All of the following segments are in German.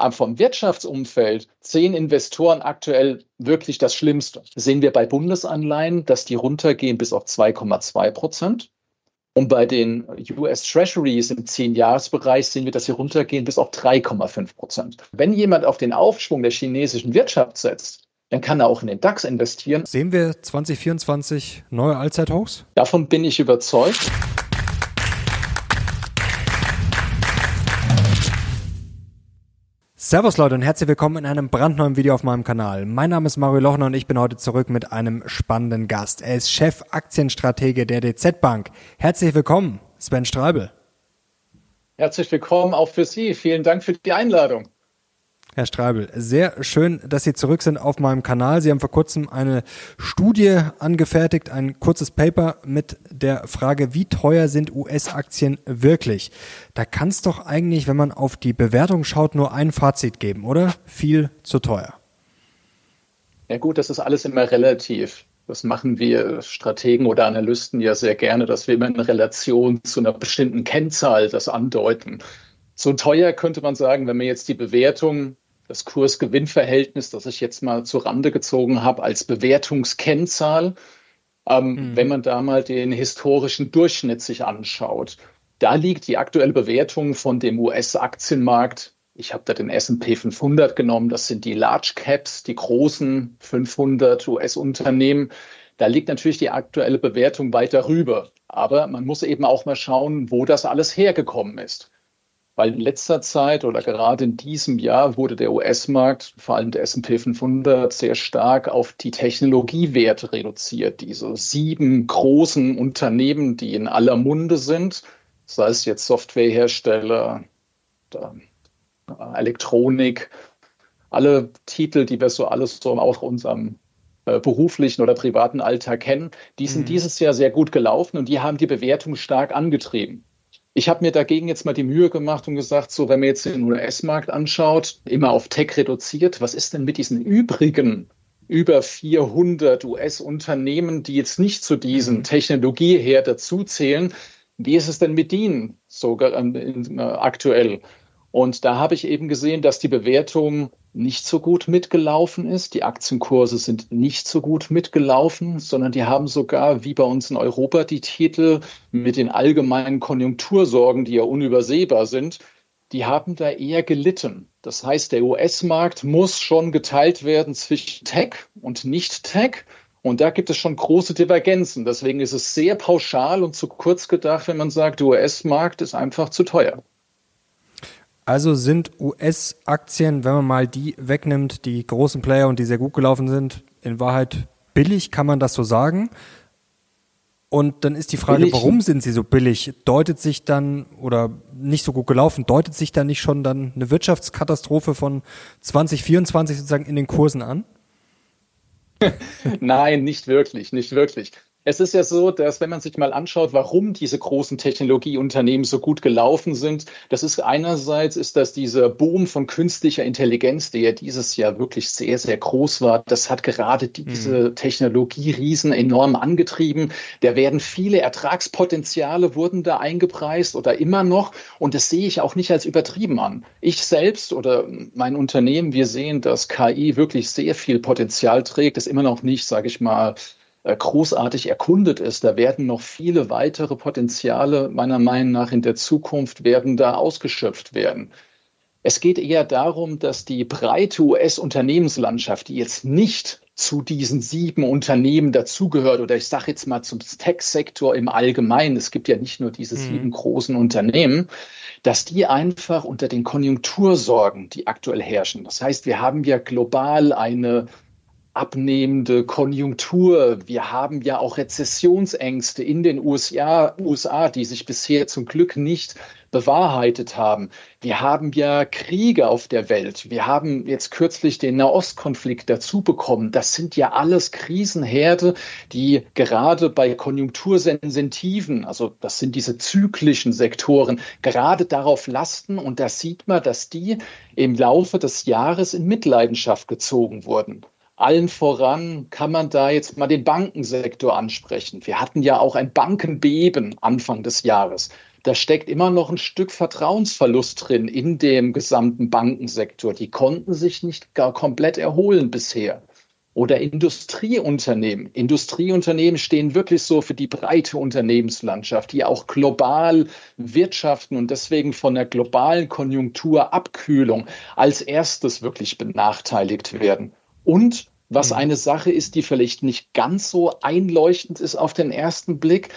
Aber vom Wirtschaftsumfeld sehen Investoren aktuell wirklich das Schlimmste. Sehen wir bei Bundesanleihen, dass die runtergehen bis auf 2,2 Prozent. Und bei den US Treasuries im 10-Jahres-Bereich sehen wir, dass sie runtergehen bis auf 3,5 Prozent. Wenn jemand auf den Aufschwung der chinesischen Wirtschaft setzt, dann kann er auch in den DAX investieren. Sehen wir 2024 neue Allzeithochs? Davon bin ich überzeugt. Servus Leute und herzlich willkommen in einem brandneuen Video auf meinem Kanal. Mein Name ist Mario Lochner und ich bin heute zurück mit einem spannenden Gast. Er ist Chef Aktienstratege der DZ Bank. Herzlich willkommen, Sven Streibel. Herzlich willkommen auch für Sie. Vielen Dank für die Einladung. Herr Streibel, sehr schön, dass Sie zurück sind auf meinem Kanal. Sie haben vor kurzem eine Studie angefertigt, ein kurzes Paper mit der Frage, wie teuer sind US-Aktien wirklich? Da kann es doch eigentlich, wenn man auf die Bewertung schaut, nur ein Fazit geben, oder? Viel zu teuer. Ja gut, das ist alles immer relativ. Das machen wir Strategen oder Analysten ja sehr gerne, dass wir immer in Relation zu einer bestimmten Kennzahl das andeuten. So teuer könnte man sagen, wenn man jetzt die Bewertung das Kurs-Gewinn-Verhältnis, das ich jetzt mal zur Rande gezogen habe, als Bewertungskennzahl. Ähm, mhm. Wenn man da mal den historischen Durchschnitt sich anschaut, da liegt die aktuelle Bewertung von dem US-Aktienmarkt. Ich habe da den S&P 500 genommen. Das sind die Large Caps, die großen 500 US-Unternehmen. Da liegt natürlich die aktuelle Bewertung weiter rüber. Aber man muss eben auch mal schauen, wo das alles hergekommen ist. Weil in letzter Zeit oder gerade in diesem Jahr wurde der US-Markt, vor allem der S&P 500, sehr stark auf die Technologiewerte reduziert. Diese sieben großen Unternehmen, die in aller Munde sind, sei es jetzt Softwarehersteller, Elektronik, alle Titel, die wir so alles so auch unserem äh, beruflichen oder privaten Alltag kennen, die sind mhm. dieses Jahr sehr gut gelaufen und die haben die Bewertung stark angetrieben. Ich habe mir dagegen jetzt mal die Mühe gemacht und gesagt, so wenn man jetzt den US-Markt anschaut, immer auf Tech reduziert, was ist denn mit diesen übrigen über 400 US-Unternehmen, die jetzt nicht zu diesen mhm. Technologieherd dazuzählen? Wie ist es denn mit denen sogar äh, aktuell? Und da habe ich eben gesehen, dass die Bewertung nicht so gut mitgelaufen ist. Die Aktienkurse sind nicht so gut mitgelaufen, sondern die haben sogar, wie bei uns in Europa, die Titel mit den allgemeinen Konjunktursorgen, die ja unübersehbar sind, die haben da eher gelitten. Das heißt, der US-Markt muss schon geteilt werden zwischen Tech und Nicht-Tech. Und da gibt es schon große Divergenzen. Deswegen ist es sehr pauschal und zu kurz gedacht, wenn man sagt, der US-Markt ist einfach zu teuer. Also sind US-Aktien, wenn man mal die wegnimmt, die großen Player und die sehr gut gelaufen sind, in Wahrheit billig, kann man das so sagen? Und dann ist die Frage, billig. warum sind sie so billig? Deutet sich dann, oder nicht so gut gelaufen, deutet sich dann nicht schon dann eine Wirtschaftskatastrophe von 2024 sozusagen in den Kursen an? Nein, nicht wirklich, nicht wirklich. Es ist ja so, dass wenn man sich mal anschaut, warum diese großen Technologieunternehmen so gut gelaufen sind, das ist einerseits ist das dieser Boom von künstlicher Intelligenz, der ja dieses Jahr wirklich sehr, sehr groß war. Das hat gerade diese mhm. Technologieriesen enorm angetrieben. Da werden viele Ertragspotenziale wurden da eingepreist oder immer noch. Und das sehe ich auch nicht als übertrieben an. Ich selbst oder mein Unternehmen, wir sehen, dass KI wirklich sehr viel Potenzial trägt. Das ist immer noch nicht, sage ich mal, großartig erkundet ist. Da werden noch viele weitere Potenziale meiner Meinung nach in der Zukunft werden da ausgeschöpft werden. Es geht eher darum, dass die breite US-Unternehmenslandschaft, die jetzt nicht zu diesen sieben Unternehmen dazugehört oder ich sage jetzt mal zum Tech-Sektor im Allgemeinen, es gibt ja nicht nur diese mhm. sieben großen Unternehmen, dass die einfach unter den Konjunktursorgen, die aktuell herrschen. Das heißt, wir haben ja global eine abnehmende Konjunktur. Wir haben ja auch Rezessionsängste in den USA, USA, die sich bisher zum Glück nicht bewahrheitet haben. Wir haben ja Kriege auf der Welt. Wir haben jetzt kürzlich den Nahostkonflikt dazu bekommen. Das sind ja alles Krisenherde, die gerade bei konjunktursensitiven, also das sind diese zyklischen Sektoren, gerade darauf lasten. Und da sieht man, dass die im Laufe des Jahres in Mitleidenschaft gezogen wurden. Allen voran kann man da jetzt mal den Bankensektor ansprechen. Wir hatten ja auch ein Bankenbeben Anfang des Jahres. da steckt immer noch ein Stück Vertrauensverlust drin in dem gesamten Bankensektor. Die konnten sich nicht gar komplett erholen bisher. Oder Industrieunternehmen. Industrieunternehmen stehen wirklich so für die breite Unternehmenslandschaft, die auch global wirtschaften und deswegen von der globalen Konjunkturabkühlung als erstes wirklich benachteiligt werden. Und was mhm. eine Sache ist, die vielleicht nicht ganz so einleuchtend ist auf den ersten Blick,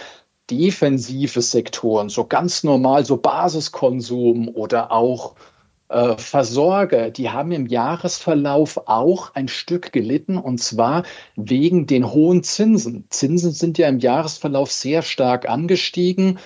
defensive Sektoren, so ganz normal, so Basiskonsum oder auch äh, Versorger, die haben im Jahresverlauf auch ein Stück gelitten und zwar wegen den hohen Zinsen. Zinsen sind ja im Jahresverlauf sehr stark angestiegen.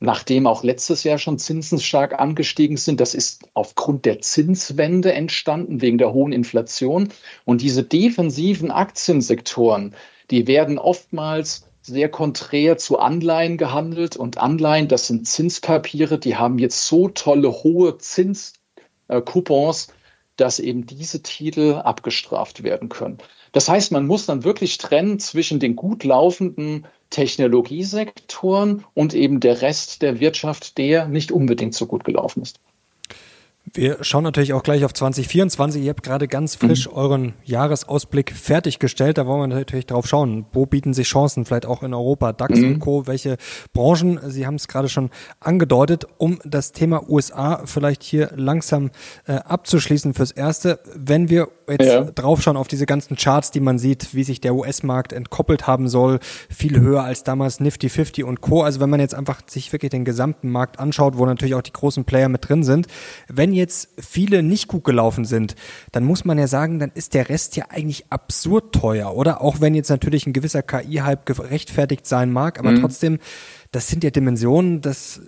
Nachdem auch letztes Jahr schon Zinsen stark angestiegen sind, das ist aufgrund der Zinswende entstanden, wegen der hohen Inflation. Und diese defensiven Aktiensektoren, die werden oftmals sehr konträr zu Anleihen gehandelt. Und Anleihen, das sind Zinspapiere, die haben jetzt so tolle hohe Zinskupons, dass eben diese Titel abgestraft werden können. Das heißt, man muss dann wirklich trennen zwischen den gut laufenden Technologiesektoren und eben der Rest der Wirtschaft, der nicht unbedingt so gut gelaufen ist. Wir schauen natürlich auch gleich auf 2024. Ihr habt gerade ganz frisch mhm. euren Jahresausblick fertiggestellt. Da wollen wir natürlich drauf schauen. Wo bieten sich Chancen, vielleicht auch in Europa, DAX mhm. und Co. Welche Branchen? Sie haben es gerade schon angedeutet, um das Thema USA vielleicht hier langsam äh, abzuschließen fürs Erste. Wenn wir jetzt ja. draufschauen auf diese ganzen Charts, die man sieht, wie sich der US-Markt entkoppelt haben soll, viel höher als damals Nifty 50 und Co. Also wenn man jetzt einfach sich wirklich den gesamten Markt anschaut, wo natürlich auch die großen Player mit drin sind, wenn jetzt viele nicht gut gelaufen sind, dann muss man ja sagen, dann ist der Rest ja eigentlich absurd teuer, oder? Auch wenn jetzt natürlich ein gewisser KI-Hype gerechtfertigt sein mag, aber mhm. trotzdem, das sind ja Dimensionen, das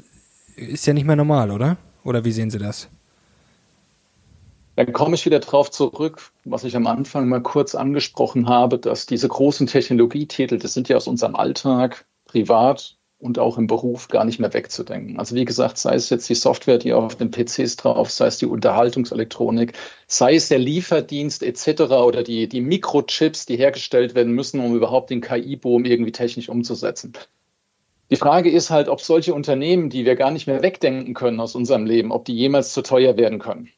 ist ja nicht mehr normal, oder? Oder wie sehen Sie das? Dann komme ich wieder darauf zurück, was ich am Anfang mal kurz angesprochen habe, dass diese großen Technologietitel, das sind ja aus unserem Alltag, privat, und auch im Beruf gar nicht mehr wegzudenken. Also wie gesagt, sei es jetzt die Software, die auf den PCs drauf, sei es die Unterhaltungselektronik, sei es der Lieferdienst etc. oder die, die Mikrochips, die hergestellt werden müssen, um überhaupt den KI-Boom irgendwie technisch umzusetzen. Die Frage ist halt, ob solche Unternehmen, die wir gar nicht mehr wegdenken können aus unserem Leben, ob die jemals zu teuer werden können.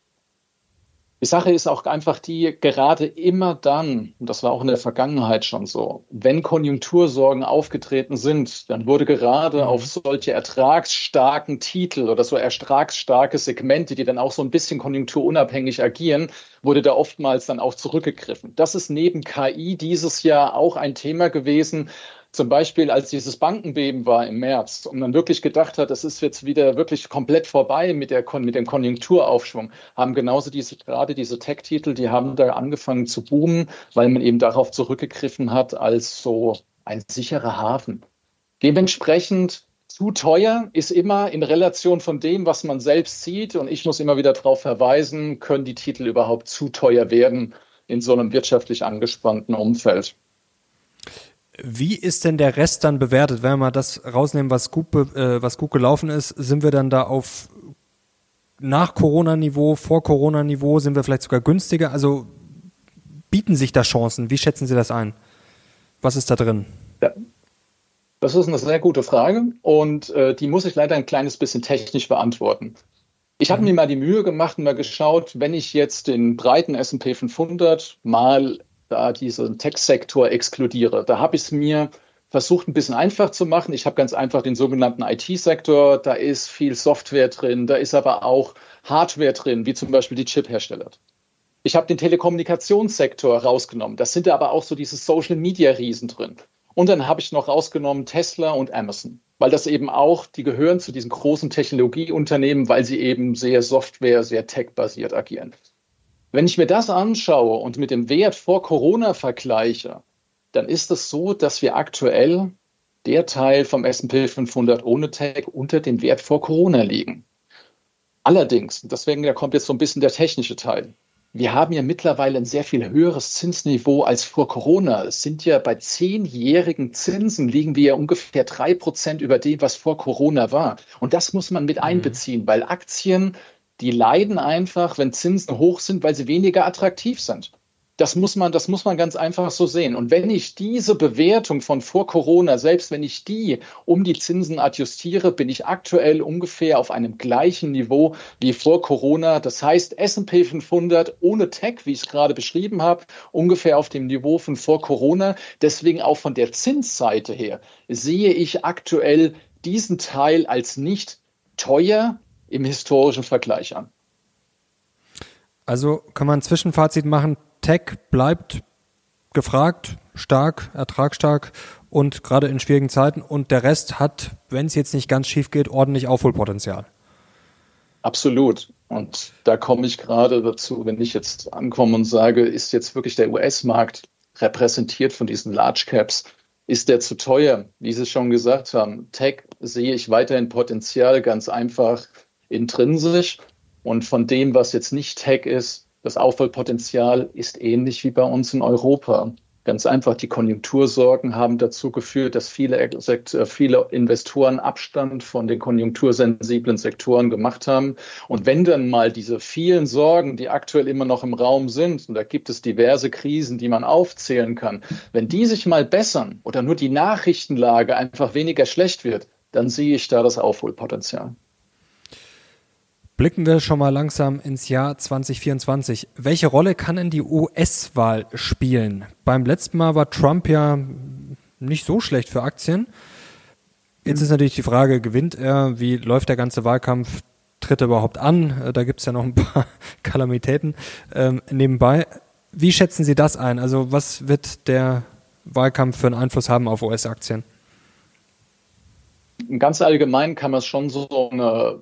Die Sache ist auch einfach die, gerade immer dann, und das war auch in der Vergangenheit schon so, wenn Konjunktursorgen aufgetreten sind, dann wurde gerade mhm. auf solche ertragsstarken Titel oder so ertragsstarke Segmente, die dann auch so ein bisschen konjunkturunabhängig agieren, wurde da oftmals dann auch zurückgegriffen. Das ist neben KI dieses Jahr auch ein Thema gewesen, zum Beispiel, als dieses Bankenbeben war im März und man wirklich gedacht hat, es ist jetzt wieder wirklich komplett vorbei mit, der, mit dem Konjunkturaufschwung, haben genauso diese, gerade diese Tech-Titel, die haben da angefangen zu boomen, weil man eben darauf zurückgegriffen hat als so ein sicherer Hafen. Dementsprechend zu teuer ist immer in Relation von dem, was man selbst sieht. Und ich muss immer wieder darauf verweisen, können die Titel überhaupt zu teuer werden in so einem wirtschaftlich angespannten Umfeld. Wie ist denn der Rest dann bewertet? Wenn wir mal das rausnehmen, was gut, äh, was gut gelaufen ist, sind wir dann da auf nach Corona-Niveau, vor Corona-Niveau, sind wir vielleicht sogar günstiger? Also bieten sich da Chancen? Wie schätzen Sie das ein? Was ist da drin? Ja, das ist eine sehr gute Frage und äh, die muss ich leider ein kleines bisschen technisch beantworten. Ich habe mhm. mir mal die Mühe gemacht und mal geschaut, wenn ich jetzt den breiten S&P 500 mal da diesen Tech-Sektor exkludiere. Da habe ich es mir versucht, ein bisschen einfach zu machen. Ich habe ganz einfach den sogenannten IT-Sektor. Da ist viel Software drin, da ist aber auch Hardware drin, wie zum Beispiel die Chip-Hersteller. Ich habe den Telekommunikationssektor rausgenommen. Das sind aber auch so diese Social-Media-Riesen drin. Und dann habe ich noch rausgenommen Tesla und Amazon, weil das eben auch, die gehören zu diesen großen Technologieunternehmen, weil sie eben sehr Software, sehr tech-basiert agieren. Wenn ich mir das anschaue und mit dem Wert vor Corona vergleiche, dann ist es so, dass wir aktuell der Teil vom S&P 500 ohne Tech unter dem Wert vor Corona liegen. Allerdings, deswegen da kommt jetzt so ein bisschen der technische Teil. Wir haben ja mittlerweile ein sehr viel höheres Zinsniveau als vor Corona. Es sind ja bei zehnjährigen Zinsen liegen wir ja ungefähr drei Prozent über dem, was vor Corona war. Und das muss man mit mhm. einbeziehen, weil Aktien die leiden einfach, wenn Zinsen hoch sind, weil sie weniger attraktiv sind. Das muss man, das muss man ganz einfach so sehen. Und wenn ich diese Bewertung von vor Corona, selbst wenn ich die um die Zinsen adjustiere, bin ich aktuell ungefähr auf einem gleichen Niveau wie vor Corona. Das heißt, S&P 500 ohne Tech, wie ich es gerade beschrieben habe, ungefähr auf dem Niveau von vor Corona. Deswegen auch von der Zinsseite her sehe ich aktuell diesen Teil als nicht teuer im historischen Vergleich an. Also kann man ein Zwischenfazit machen, Tech bleibt gefragt, stark, ertragsstark und gerade in schwierigen Zeiten und der Rest hat, wenn es jetzt nicht ganz schief geht, ordentlich Aufholpotenzial. Absolut. Und da komme ich gerade dazu, wenn ich jetzt ankomme und sage, ist jetzt wirklich der US-Markt repräsentiert von diesen Large Caps? Ist der zu teuer? Wie Sie schon gesagt haben, Tech sehe ich weiterhin Potenzial ganz einfach intrinsisch. Und von dem, was jetzt nicht Tech ist, das Aufholpotenzial ist ähnlich wie bei uns in Europa. Ganz einfach, die Konjunktursorgen haben dazu geführt, dass viele, äh, viele Investoren Abstand von den konjunktursensiblen Sektoren gemacht haben. Und wenn dann mal diese vielen Sorgen, die aktuell immer noch im Raum sind, und da gibt es diverse Krisen, die man aufzählen kann, wenn die sich mal bessern oder nur die Nachrichtenlage einfach weniger schlecht wird, dann sehe ich da das Aufholpotenzial. Blicken wir schon mal langsam ins Jahr 2024. Welche Rolle kann denn die US-Wahl spielen? Beim letzten Mal war Trump ja nicht so schlecht für Aktien. Jetzt ist natürlich die Frage, gewinnt er? Wie läuft der ganze Wahlkampf? Tritt er überhaupt an? Da gibt es ja noch ein paar Kalamitäten ähm, nebenbei. Wie schätzen Sie das ein? Also was wird der Wahlkampf für einen Einfluss haben auf US-Aktien? Ganz allgemein kann man es schon so eine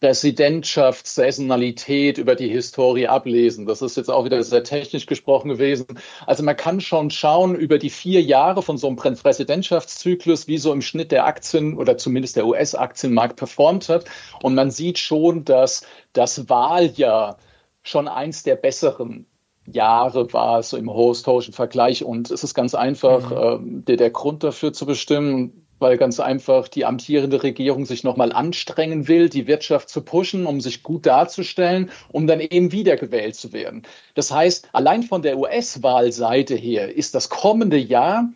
Präsidentschaftssaisonalität über die Historie ablesen. Das ist jetzt auch wieder sehr technisch gesprochen gewesen. Also man kann schon schauen über die vier Jahre von so einem Präsidentschaftszyklus, wie so im Schnitt der Aktien oder zumindest der US-Aktienmarkt performt hat. Und man sieht schon, dass das Wahljahr schon eins der besseren Jahre war, so im historischen Vergleich. Und es ist ganz einfach, mhm. äh, der, der Grund dafür zu bestimmen, weil ganz einfach die amtierende Regierung sich nochmal anstrengen will, die Wirtschaft zu pushen, um sich gut darzustellen, um dann eben wiedergewählt zu werden. Das heißt, allein von der US-Wahlseite her ist das kommende Jahr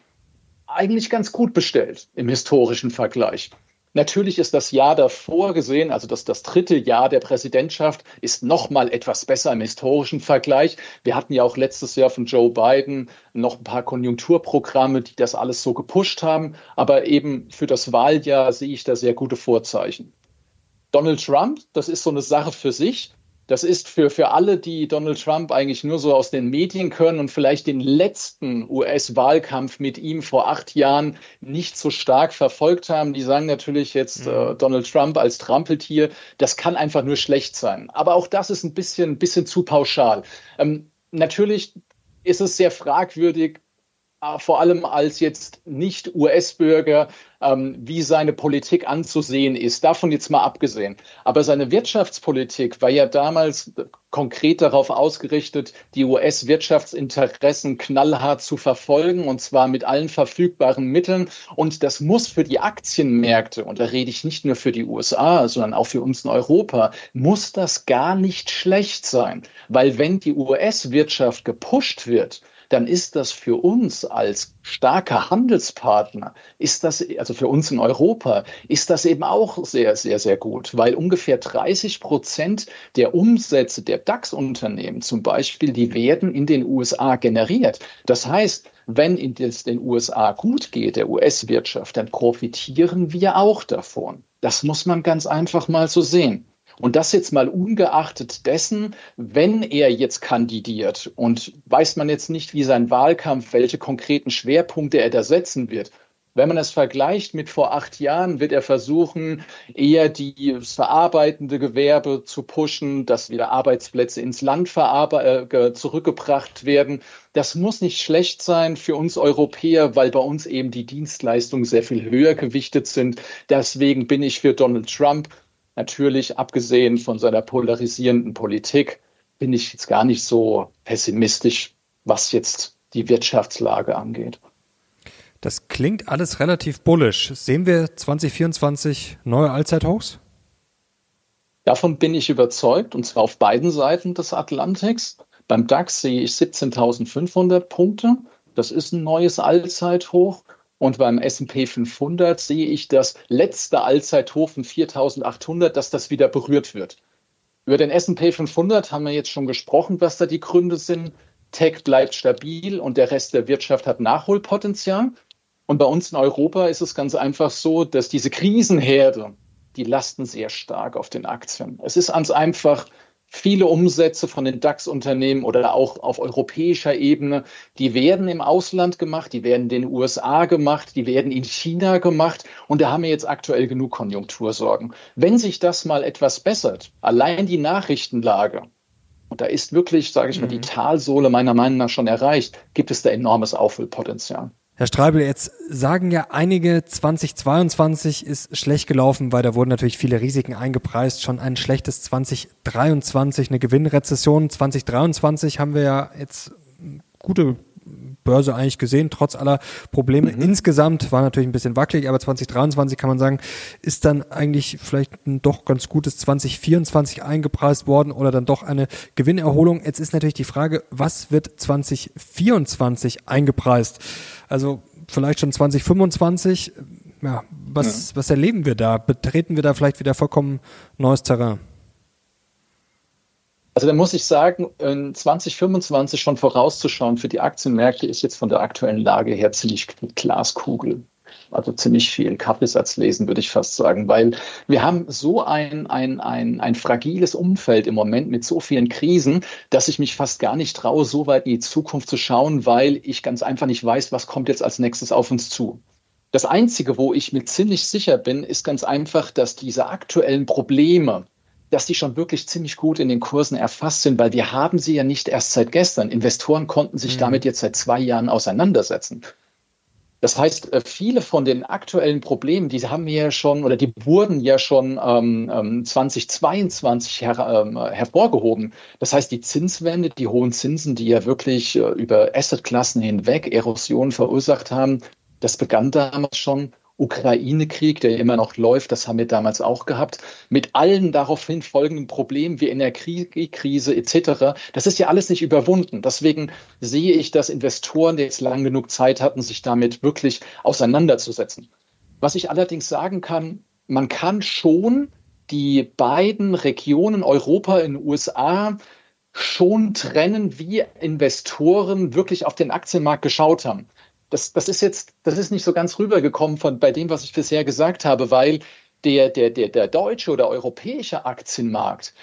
eigentlich ganz gut bestellt im historischen Vergleich. Natürlich ist das Jahr davor gesehen, also das, das dritte Jahr der Präsidentschaft, ist noch mal etwas besser im historischen Vergleich. Wir hatten ja auch letztes Jahr von Joe Biden noch ein paar Konjunkturprogramme, die das alles so gepusht haben. Aber eben für das Wahljahr sehe ich da sehr gute Vorzeichen. Donald Trump, das ist so eine Sache für sich. Das ist für, für alle, die Donald Trump eigentlich nur so aus den Medien können und vielleicht den letzten US-Wahlkampf mit ihm vor acht Jahren nicht so stark verfolgt haben. Die sagen natürlich jetzt mhm. äh, Donald Trump als Trampeltier. Das kann einfach nur schlecht sein. Aber auch das ist ein bisschen, bisschen zu pauschal. Ähm, natürlich ist es sehr fragwürdig, vor allem als jetzt nicht US-Bürger, ähm, wie seine Politik anzusehen ist. Davon jetzt mal abgesehen. Aber seine Wirtschaftspolitik war ja damals konkret darauf ausgerichtet, die US-Wirtschaftsinteressen knallhart zu verfolgen und zwar mit allen verfügbaren Mitteln. Und das muss für die Aktienmärkte, und da rede ich nicht nur für die USA, sondern auch für uns in Europa, muss das gar nicht schlecht sein. Weil wenn die US-Wirtschaft gepusht wird, dann ist das für uns als starker Handelspartner, ist das, also für uns in Europa, ist das eben auch sehr, sehr, sehr gut, weil ungefähr 30 Prozent der Umsätze der DAX-Unternehmen zum Beispiel, die werden in den USA generiert. Das heißt, wenn es den USA gut geht, der US-Wirtschaft, dann profitieren wir auch davon. Das muss man ganz einfach mal so sehen. Und das jetzt mal ungeachtet dessen, wenn er jetzt kandidiert und weiß man jetzt nicht, wie sein Wahlkampf, welche konkreten Schwerpunkte er da setzen wird. Wenn man es vergleicht mit vor acht Jahren, wird er versuchen, eher die verarbeitende Gewerbe zu pushen, dass wieder Arbeitsplätze ins Land äh, zurückgebracht werden. Das muss nicht schlecht sein für uns Europäer, weil bei uns eben die Dienstleistungen sehr viel höher gewichtet sind. Deswegen bin ich für Donald Trump Natürlich, abgesehen von seiner polarisierenden Politik, bin ich jetzt gar nicht so pessimistisch, was jetzt die Wirtschaftslage angeht. Das klingt alles relativ bullisch. Sehen wir 2024 neue Allzeithochs? Davon bin ich überzeugt, und zwar auf beiden Seiten des Atlantiks. Beim DAX sehe ich 17.500 Punkte. Das ist ein neues Allzeithoch. Und beim S&P 500 sehe ich das letzte Allzeithoch von 4.800, dass das wieder berührt wird. Über den S&P 500 haben wir jetzt schon gesprochen, was da die Gründe sind. Tech bleibt stabil und der Rest der Wirtschaft hat Nachholpotenzial. Und bei uns in Europa ist es ganz einfach so, dass diese Krisenherde, die lasten sehr stark auf den Aktien. Es ist ganz einfach, viele Umsätze von den DAX-Unternehmen oder auch auf europäischer Ebene, die werden im Ausland gemacht, die werden in den USA gemacht, die werden in China gemacht und da haben wir jetzt aktuell genug Konjunktursorgen. Wenn sich das mal etwas bessert, allein die Nachrichtenlage, und da ist wirklich, sage ich mal, die mhm. Talsohle meiner Meinung nach schon erreicht, gibt es da enormes Aufholpotenzial. Herr Streibel, jetzt sagen ja einige, 2022 ist schlecht gelaufen, weil da wurden natürlich viele Risiken eingepreist. Schon ein schlechtes 2023, eine Gewinnrezession. 2023 haben wir ja jetzt gute Börse eigentlich gesehen, trotz aller Probleme. Mhm. Insgesamt war natürlich ein bisschen wackelig, aber 2023 kann man sagen, ist dann eigentlich vielleicht ein doch ganz gutes 2024 eingepreist worden oder dann doch eine Gewinnerholung. Jetzt ist natürlich die Frage, was wird 2024 eingepreist? Also vielleicht schon 2025. Ja, was, ja. was erleben wir da? Betreten wir da vielleicht wieder vollkommen neues Terrain? Also da muss ich sagen, 2025 schon vorauszuschauen für die Aktienmärkte ist jetzt von der aktuellen Lage her ziemlich Glaskugel. Also ziemlich viel Kaffeesatz lesen, würde ich fast sagen, weil wir haben so ein, ein, ein, ein fragiles Umfeld im Moment mit so vielen Krisen, dass ich mich fast gar nicht traue, so weit in die Zukunft zu schauen, weil ich ganz einfach nicht weiß, was kommt jetzt als nächstes auf uns zu. Das Einzige, wo ich mir ziemlich sicher bin, ist ganz einfach, dass diese aktuellen Probleme, dass die schon wirklich ziemlich gut in den Kursen erfasst sind, weil wir haben sie ja nicht erst seit gestern. Investoren konnten sich mhm. damit jetzt seit zwei Jahren auseinandersetzen. Das heißt, äh, viele von den aktuellen Problemen, die haben wir ja schon oder die wurden ja schon ähm, 2022 ähm, her, ähm, hervorgehoben. Das heißt, die Zinswende, die hohen Zinsen, die ja wirklich äh, über Assetklassen hinweg Erosion verursacht haben, das begann damals schon Ukraine-Krieg, der immer noch läuft, das haben wir damals auch gehabt, mit allen daraufhin folgenden Problemen wie Energiekrise etc. Das ist ja alles nicht überwunden. Deswegen sehe ich, dass Investoren jetzt lang genug Zeit hatten, sich damit wirklich auseinanderzusetzen. Was ich allerdings sagen kann, man kann schon die beiden Regionen Europa in den USA schon trennen, wie Investoren wirklich auf den Aktienmarkt geschaut haben das, das ist jetzt, das ist nicht so ganz rübergekommen von bei dem, was ich bisher gesagt habe, weil der, der, der, der deutsche oder europäische Aktienmarkt,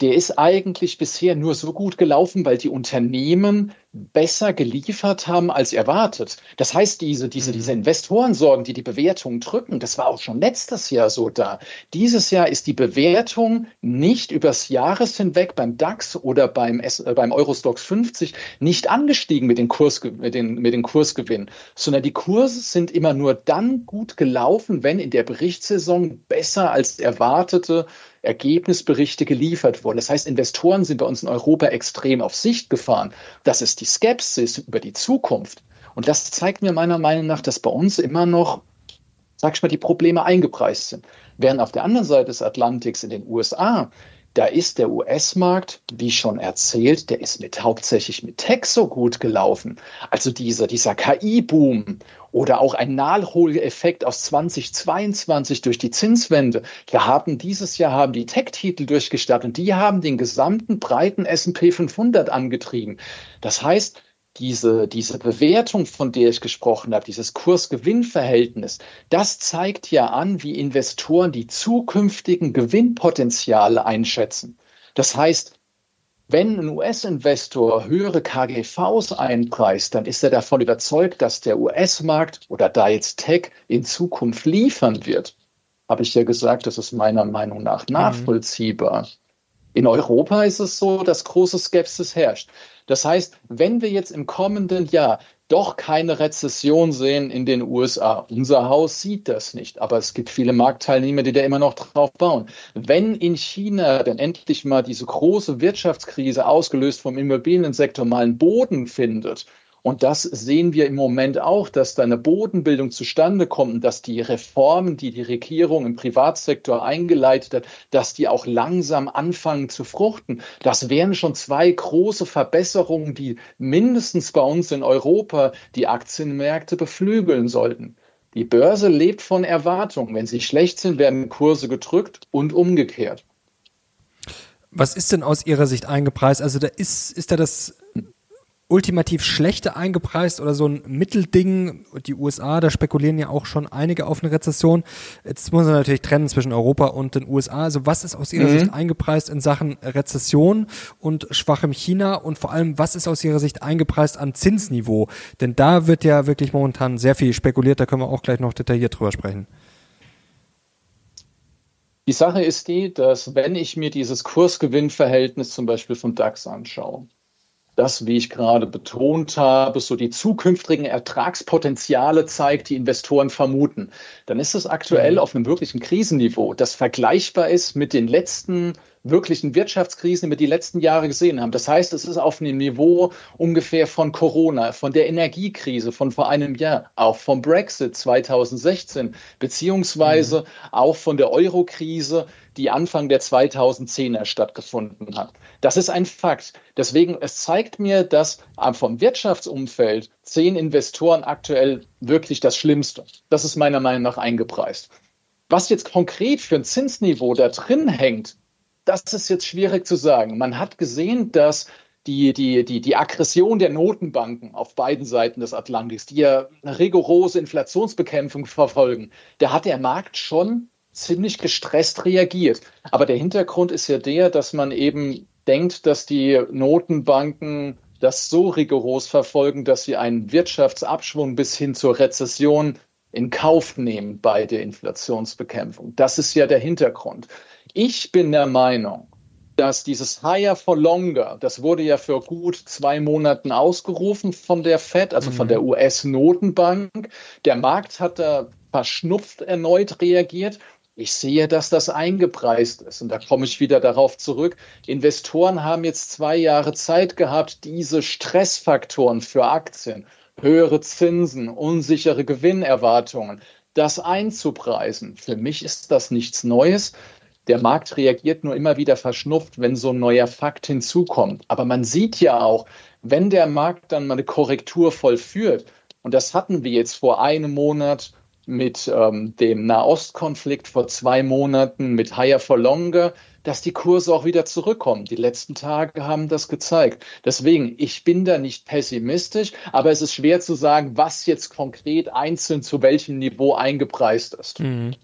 der ist eigentlich bisher nur so gut gelaufen, weil die Unternehmen besser geliefert haben als erwartet. Das heißt, diese, diese, diese mhm. Investorensorgen, die die Bewertung drücken, das war auch schon letztes Jahr so da. Dieses Jahr ist die Bewertung nicht übers Jahres hinweg beim DAX oder beim, S, äh, beim Eurostox 50 nicht angestiegen mit den, Kurs, mit, den, mit den Kursgewinnen, sondern die Kurse sind immer nur dann gut gelaufen, wenn in der Berichtssaison besser als erwartete Ergebnisberichte geliefert wurden. Das heißt, Investoren sind bei uns in Europa extrem auf Sicht gefahren. Das ist die Skepsis über die Zukunft. Und das zeigt mir meiner Meinung nach, dass bei uns immer noch, sag ich mal, die Probleme eingepreist sind. Während auf der anderen Seite des Atlantiks in den USA da ist der US-Markt, wie schon erzählt, der ist mit hauptsächlich mit Tech so gut gelaufen. Also dieser, dieser KI-Boom oder auch ein Nachholeffekt aus 2022 durch die Zinswende. Wir haben dieses Jahr haben die Tech-Titel durchgestartet und die haben den gesamten breiten S&P 500 angetrieben. Das heißt, diese, diese Bewertung, von der ich gesprochen habe, dieses Kurs-Gewinn-Verhältnis, das zeigt ja an, wie Investoren die zukünftigen Gewinnpotenziale einschätzen. Das heißt, wenn ein US-Investor höhere KGVs einpreist, dann ist er davon überzeugt, dass der US-Markt oder da jetzt Tech in Zukunft liefern wird. Habe ich ja gesagt, das ist meiner Meinung nach mhm. nachvollziehbar. Mhm. In Europa ist es so, dass große Skepsis herrscht. Das heißt, wenn wir jetzt im kommenden Jahr doch keine Rezession sehen in den USA. Unser Haus sieht das nicht, aber es gibt viele Marktteilnehmer, die da immer noch drauf bauen. Wenn in China dann endlich mal diese große Wirtschaftskrise ausgelöst vom Immobiliensektor mal einen Boden findet Und das sehen wir im Moment auch, dass da eine Bodenbildung zustande kommt und dass die Reformen, die die Regierung im Privatsektor eingeleitet hat, dass die auch langsam anfangen zu fruchten. Das wären schon zwei große Verbesserungen, die mindestens bei uns in Europa die Aktienmärkte beflügeln sollten. Die Börse lebt von Erwartungen. Wenn sie schlecht sind, werden Kurse gedrückt und umgekehrt. Was ist denn aus Ihrer Sicht eingepreist? Also da ist, ist da das ultimativ schlechte eingepreist oder so ein Mittelding. Die USA, da spekulieren ja auch schon einige auf eine Rezession. Jetzt muss man natürlich trennen zwischen Europa und den USA. Also was ist aus Ihrer mhm. Sicht eingepreist in Sachen Rezession und schwachem China und vor allem, was ist aus Ihrer Sicht eingepreist an Zinsniveau? Denn da wird ja wirklich momentan sehr viel spekuliert. Da können wir auch gleich noch detailliert drüber sprechen. Die Sache ist die, dass wenn ich mir dieses Kursgewinnverhältnis zum Beispiel von DAX anschaue, das, wie ich gerade betont habe, so die zukünftigen Ertragspotenziale zeigt, die Investoren vermuten, dann ist es aktuell mhm. auf einem wirklichen Krisenniveau, das vergleichbar ist mit den letzten wirklichen Wirtschaftskrisen, die wir die letzten Jahre gesehen haben. Das heißt, es ist auf einem Niveau ungefähr von Corona, von der Energiekrise von vor einem Jahr, auch vom Brexit 2016, beziehungsweise mhm. auch von der Euro-Krise, die Anfang der 2010er stattgefunden hat. Das ist ein Fakt. Deswegen, es zeigt mir, dass vom Wirtschaftsumfeld zehn Investoren aktuell wirklich das Schlimmste. Das ist meiner Meinung nach eingepreist. Was jetzt konkret für ein Zinsniveau da drin hängt, das ist jetzt schwierig zu sagen. Man hat gesehen, dass die, die, die, die Aggression der Notenbanken auf beiden Seiten des Atlantiks, die ja eine rigorose Inflationsbekämpfung verfolgen, da hat der Markt schon ziemlich gestresst reagiert. Aber der Hintergrund ist ja der, dass man eben denkt, dass die Notenbanken das so rigoros verfolgen, dass sie einen Wirtschaftsabschwung bis hin zur Rezession in Kauf nehmen bei der Inflationsbekämpfung. Das ist ja der Hintergrund. Ich bin der Meinung, dass dieses Higher for Longer, das wurde ja für gut zwei Monaten ausgerufen von der Fed, also mhm. von der US-Notenbank. Der Markt hat da verschnupft erneut reagiert. Ich sehe, dass das eingepreist ist. Und da komme ich wieder darauf zurück. Investoren haben jetzt zwei Jahre Zeit gehabt, diese Stressfaktoren für Aktien, höhere Zinsen, unsichere Gewinnerwartungen, das einzupreisen. Für mich ist das nichts Neues. Der Markt reagiert nur immer wieder verschnupft, wenn so ein neuer Fakt hinzukommt. Aber man sieht ja auch, wenn der Markt dann mal eine Korrektur vollführt, und das hatten wir jetzt vor einem Monat mit ähm, dem Nahostkonflikt, vor zwei Monaten mit Higher for Longer, dass die Kurse auch wieder zurückkommen. Die letzten Tage haben das gezeigt. Deswegen, ich bin da nicht pessimistisch, aber es ist schwer zu sagen, was jetzt konkret einzeln zu welchem Niveau eingepreist ist. Mhm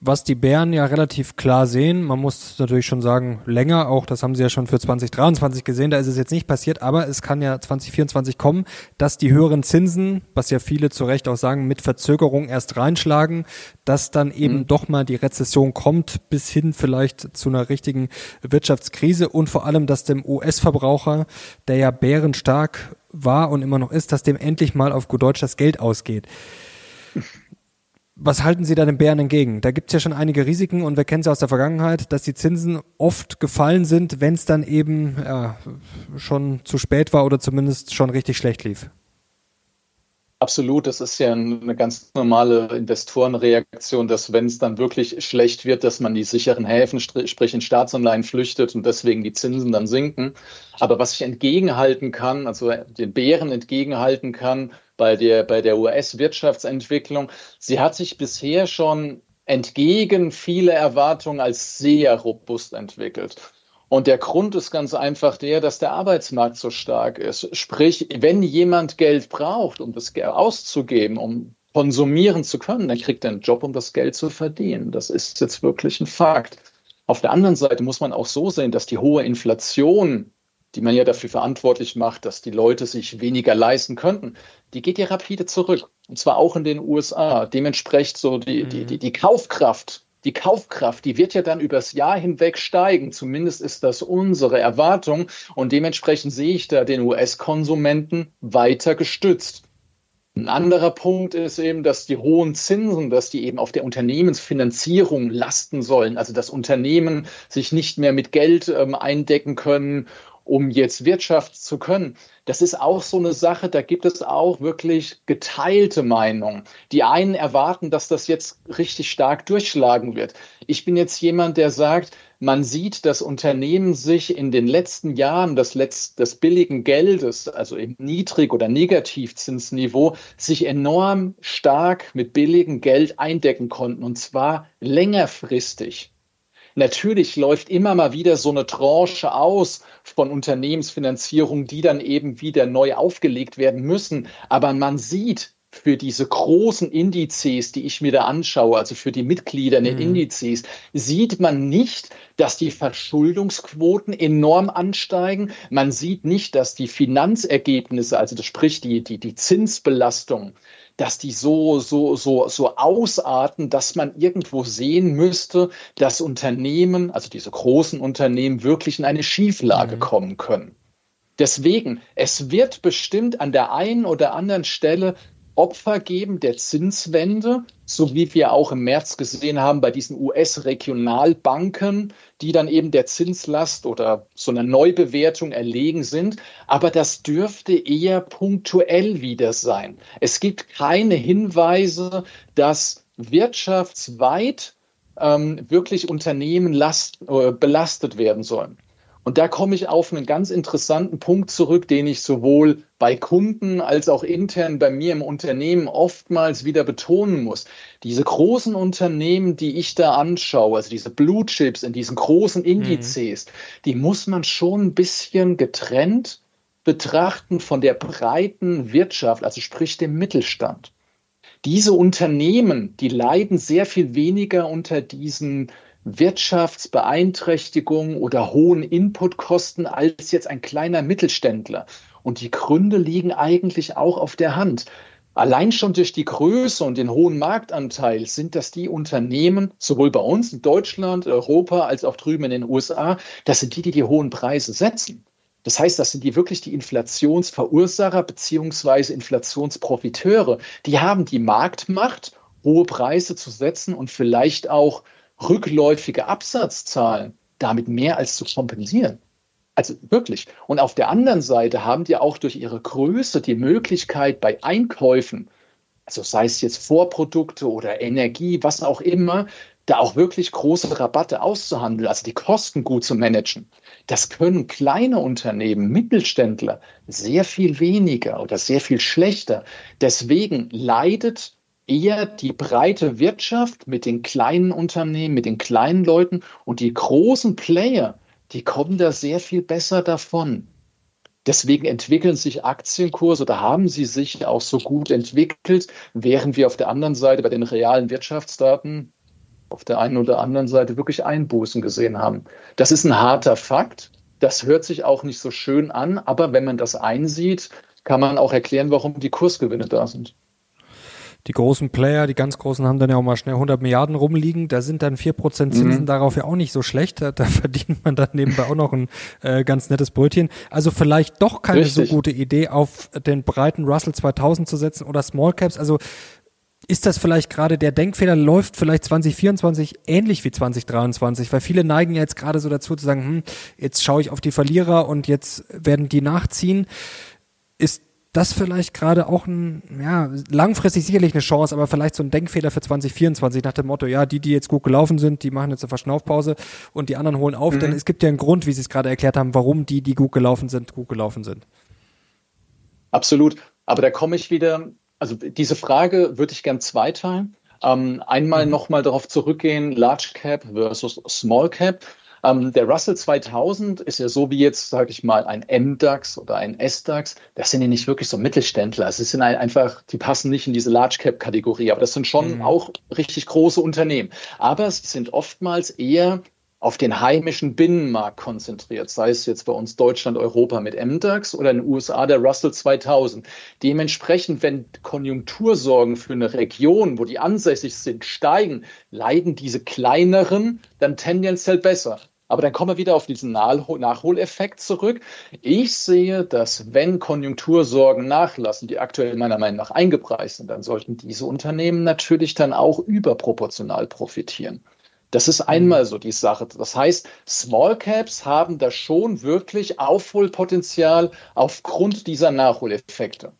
was die Bären ja relativ klar sehen. Man muss natürlich schon sagen, länger, auch das haben sie ja schon für 2023 gesehen, da ist es jetzt nicht passiert, aber es kann ja 2024 kommen, dass die höheren Zinsen, was ja viele zu Recht auch sagen, mit Verzögerung erst reinschlagen, dass dann eben mhm. doch mal die Rezession kommt, bis hin vielleicht zu einer richtigen Wirtschaftskrise und vor allem, dass dem US-Verbraucher, der ja bärenstark war und immer noch ist, dass dem endlich mal auf gut Deutsch das Geld ausgeht. Was halten Sie da den Bären entgegen? Da gibt es ja schon einige Risiken und wir kennen es aus der Vergangenheit, dass die Zinsen oft gefallen sind, wenn es dann eben ja, schon zu spät war oder zumindest schon richtig schlecht lief. Absolut, das ist ja eine ganz normale Investorenreaktion, dass wenn es dann wirklich schlecht wird, dass man die sicheren Häfen, sprich in Staatsanleihen flüchtet und deswegen die Zinsen dann sinken. Aber was ich entgegenhalten kann, also den Bären entgegenhalten kann, bei der, bei der US-Wirtschaftsentwicklung. Sie hat sich bisher schon entgegen viele Erwartungen als sehr robust entwickelt. Und der Grund ist ganz einfach der, dass der Arbeitsmarkt so stark ist. Sprich, wenn jemand Geld braucht, um das Geld auszugeben, um konsumieren zu können, dann kriegt er einen Job, um das Geld zu verdienen. Das ist jetzt wirklich ein Fakt. Auf der anderen Seite muss man auch so sehen, dass die hohe Inflation die man ja dafür verantwortlich macht, dass die Leute sich weniger leisten könnten, die geht ja rapide zurück. Und zwar auch in den USA. Dementsprechend so die, die, die, die Kaufkraft, die Kaufkraft, die wird ja dann übers Jahr hinweg steigen. Zumindest ist das unsere Erwartung. Und dementsprechend sehe ich da den US-Konsumenten weiter gestützt. Ein anderer Punkt ist eben, dass die hohen Zinsen, dass die eben auf der Unternehmensfinanzierung lasten sollen, also dass Unternehmen sich nicht mehr mit Geld ähm, eindecken können um jetzt Wirtschaft zu können. Das ist auch so eine Sache, da gibt es auch wirklich geteilte Meinungen. Die einen erwarten, dass das jetzt richtig stark durchschlagen wird. Ich bin jetzt jemand, der sagt, man sieht, dass Unternehmen sich in den letzten Jahren des, Letz-, des billigen Geldes, also im Niedrig- oder Negativzinsniveau, sich enorm stark mit billigem Geld eindecken konnten, und zwar längerfristig. Natürlich läuft immer mal wieder so eine Tranche aus von Unternehmensfinanzierung, die dann eben wieder neu aufgelegt werden müssen. Aber man sieht, für diese großen Indizes, die ich mir da anschaue, also für die Mitglieder in den mhm. Indizes, sieht man nicht, dass die Verschuldungsquoten enorm ansteigen. Man sieht nicht, dass die Finanzergebnisse, also das sprich die, die, die Zinsbelastung, dass die so, so, so, so ausarten, dass man irgendwo sehen müsste, dass Unternehmen, also diese großen Unternehmen, wirklich in eine Schieflage mhm. kommen können. Deswegen, es wird bestimmt an der einen oder anderen Stelle Opfer geben der Zinswende, so wie wir auch im März gesehen haben bei diesen US-Regionalbanken, die dann eben der Zinslast oder so einer Neubewertung erlegen sind. Aber das dürfte eher punktuell wieder sein. Es gibt keine Hinweise, dass wirtschaftsweit ähm, wirklich Unternehmen last, äh, belastet werden sollen. Und da komme ich auf einen ganz interessanten Punkt zurück, den ich sowohl bei Kunden als auch intern bei mir im Unternehmen oftmals wieder betonen muss. Diese großen Unternehmen, die ich da anschaue, also diese Blue Chips in diesen großen mhm. Indizes, mhm. die muss man schon ein bisschen getrennt betrachten von der breiten Wirtschaft, also sprich dem Mittelstand. Diese Unternehmen, die leiden sehr viel weniger unter diesen Wirtschaftsbeeinträchtigung oder hohen Inputkosten als jetzt ein kleiner Mittelständler. Und die Gründe liegen eigentlich auch auf der Hand. Allein schon durch die Größe und den hohen Marktanteil sind das die Unternehmen, sowohl bei uns in Deutschland, Europa, als auch drüben in den USA, das sind die, die die hohen Preise setzen. Das heißt, das sind die wirklich die Inflationsverursacher beziehungsweise Inflationsprofiteure. Die haben die Marktmacht, hohe Preise zu setzen und vielleicht auch rückläufige Absatzzahlen damit mehr als zu kompensieren. Also wirklich. Und auf der anderen Seite haben die auch durch ihre Größe die Möglichkeit bei Einkäufen, also sei es jetzt Vorprodukte oder Energie, was auch immer, da auch wirklich große Rabatte auszuhandeln, also die Kosten gut zu managen. Das können kleine Unternehmen, Mittelständler sehr viel weniger oder sehr viel schlechter. Deswegen leidet eher die breite Wirtschaft mit den kleinen Unternehmen, mit den kleinen Leuten und die großen Player, die kommen da sehr viel besser davon. Deswegen entwickeln sich Aktienkurse oder haben sie sich auch so gut entwickelt, während wir auf der anderen Seite bei den realen Wirtschaftsdaten auf der einen oder anderen Seite wirklich Einbußen gesehen haben. Das ist ein harter Fakt. Das hört sich auch nicht so schön an, aber wenn man das einsieht, kann man auch erklären, warum die Kursgewinne da sind die großen Player, die ganz großen haben dann ja auch mal schnell 100 Milliarden rumliegen. Da sind dann 4% Zinsen mhm. darauf ja auch nicht so schlecht. Da, da verdient man dann nebenbei auch noch ein äh, ganz nettes Brötchen. Also vielleicht doch keine Richtig. so gute Idee, auf den breiten Russell 2000 zu setzen oder Small Caps. Also ist das vielleicht gerade der Denkfehler, läuft vielleicht 2024 ähnlich wie 2023? Weil viele neigen ja jetzt gerade so dazu zu sagen, hm, jetzt schaue ich auf die Verlierer und jetzt werden die nachziehen. Ist das vielleicht gerade auch ein, ja, langfristig sicherlich eine Chance, aber vielleicht so ein Denkfehler für 2024 nach dem Motto, ja, die, die jetzt gut gelaufen sind, die machen jetzt eine Verschnaufpause und die anderen holen auf, mhm. denn es gibt ja einen Grund, wie Sie es gerade erklärt haben, warum die, die gut gelaufen sind, gut gelaufen sind. Absolut. Aber da komme ich wieder, also diese Frage würde ich gern zweiteilen. Ähm, einmal mhm. nochmal darauf zurückgehen, Large Cap versus Small Cap. Ähm, der Russell 2000 ist ja so wie jetzt, sage ich mal, ein MDAX oder ein SDAX. Das sind ja nicht wirklich so Mittelständler. Es sind einfach, die passen nicht in diese Large Cap Kategorie, aber das sind schon mhm. auch richtig große Unternehmen. Aber es sind oftmals eher auf den heimischen Binnenmarkt konzentriert, sei es jetzt bei uns Deutschland, Europa mit MDAX oder in den USA der Russell 2000. Dementsprechend, wenn Konjunktursorgen für eine Region, wo die ansässig sind, steigen, leiden diese kleineren dann tendenziell besser. Aber dann kommen wir wieder auf diesen Nachholeffekt zurück. Ich sehe, dass wenn Konjunktursorgen nachlassen, die aktuell meiner Meinung nach eingepreist sind, dann sollten diese Unternehmen natürlich dann auch überproportional profitieren. Das ist einmal so die Sache. Das heißt, Small Caps haben da schon wirklich Aufholpotenzial aufgrund dieser Nachholeffekte.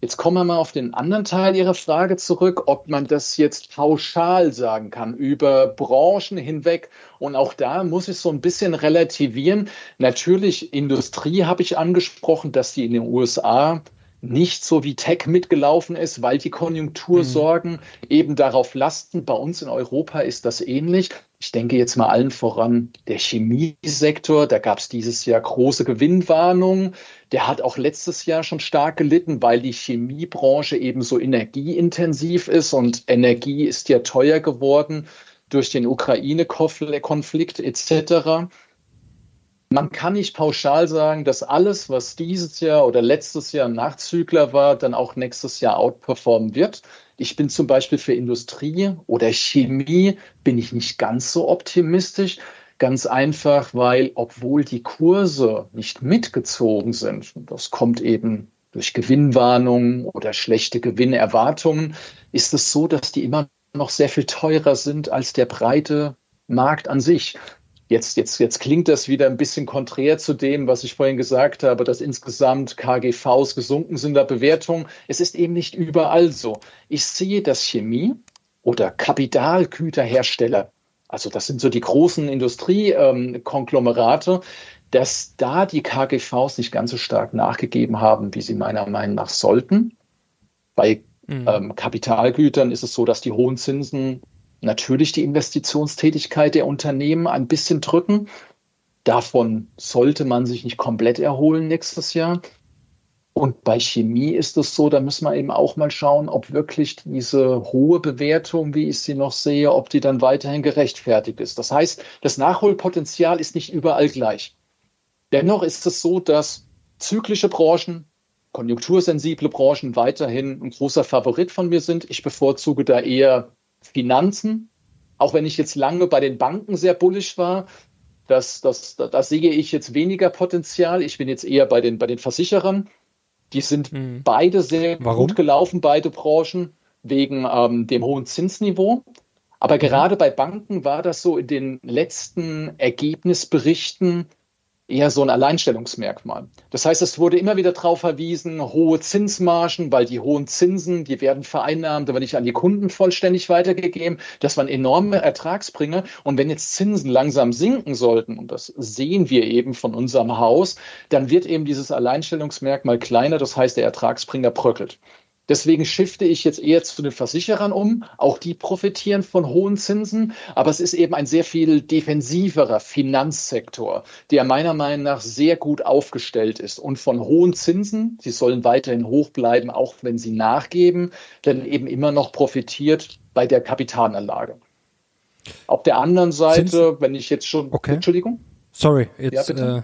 Jetzt kommen wir mal auf den anderen Teil Ihrer Frage zurück, ob man das jetzt pauschal sagen kann über Branchen hinweg. Und auch da muss ich so ein bisschen relativieren. Natürlich, Industrie habe ich angesprochen, dass die in den USA nicht so wie Tech mitgelaufen ist, weil die Konjunktursorgen mhm. eben darauf lasten. Bei uns in Europa ist das ähnlich. Ich denke jetzt mal allen voran der Chemiesektor. Da gab es dieses Jahr große Gewinnwarnungen. Der hat auch letztes Jahr schon stark gelitten, weil die Chemiebranche eben so energieintensiv ist und Energie ist ja teuer geworden durch den Ukraine-Konflikt etc. Man kann nicht pauschal sagen, dass alles, was dieses Jahr oder letztes Jahr Nachzügler war, dann auch nächstes Jahr outperformen wird. Ich bin zum Beispiel für Industrie oder Chemie bin ich nicht ganz so optimistisch. Ganz einfach, weil obwohl die Kurse nicht mitgezogen sind, das kommt eben durch Gewinnwarnungen oder schlechte Gewinnerwartungen, ist es so, dass die immer noch sehr viel teurer sind als der breite Markt an sich. Jetzt, jetzt, jetzt klingt das wieder ein bisschen konträr zu dem, was ich vorhin gesagt habe, dass insgesamt KGVs gesunken sind der Bewertung. Es ist eben nicht überall so. Ich sehe, dass Chemie oder Kapitalgüterhersteller, also das sind so die großen Industriekonglomerate, ähm, dass da die KGVs nicht ganz so stark nachgegeben haben, wie sie meiner Meinung nach sollten. Bei mhm. ähm, Kapitalgütern ist es so, dass die hohen Zinsen natürlich die Investitionstätigkeit der Unternehmen ein bisschen drücken. Davon sollte man sich nicht komplett erholen nächstes Jahr. Und bei Chemie ist es so, da müssen wir eben auch mal schauen, ob wirklich diese hohe Bewertung, wie ich sie noch sehe, ob die dann weiterhin gerechtfertigt ist. Das heißt, das Nachholpotenzial ist nicht überall gleich. Dennoch ist es so, dass zyklische Branchen, konjunktursensible Branchen weiterhin ein großer Favorit von mir sind. Ich bevorzuge da eher Finanzen, auch wenn ich jetzt lange bei den Banken sehr bullisch war, das, das, da, sehe ich jetzt weniger Potenzial. Ich bin jetzt eher bei den, bei den Versicherern. Die sind hm. beide sehr Warum? gut gelaufen, beide Branchen, wegen ähm, dem hohen Zinsniveau. Aber mhm. gerade bei Banken war das so in den letzten Ergebnisberichten eher so ein Alleinstellungsmerkmal. Das heißt, es wurde immer wieder darauf verwiesen, hohe Zinsmargen, weil die hohen Zinsen, die werden vereinnahmt, aber nicht an die Kunden vollständig weitergegeben. Das waren enorme Ertragsbringer. Und wenn jetzt Zinsen langsam sinken sollten, und das sehen wir eben von unserem Haus, dann wird eben dieses Alleinstellungsmerkmal kleiner. Das heißt, der Ertragsbringer bröckelt. Deswegen shifte ich jetzt eher zu den Versicherern um. Auch die profitieren von hohen Zinsen. Aber es ist eben ein sehr viel defensiverer Finanzsektor, der meiner Meinung nach sehr gut aufgestellt ist und von hohen Zinsen, sie sollen weiterhin hoch bleiben, auch wenn sie nachgeben, dann eben immer noch profitiert bei der Kapitalanlage. Auf der anderen Seite, Zins wenn ich jetzt schon, okay. Entschuldigung. Sorry, jetzt ja,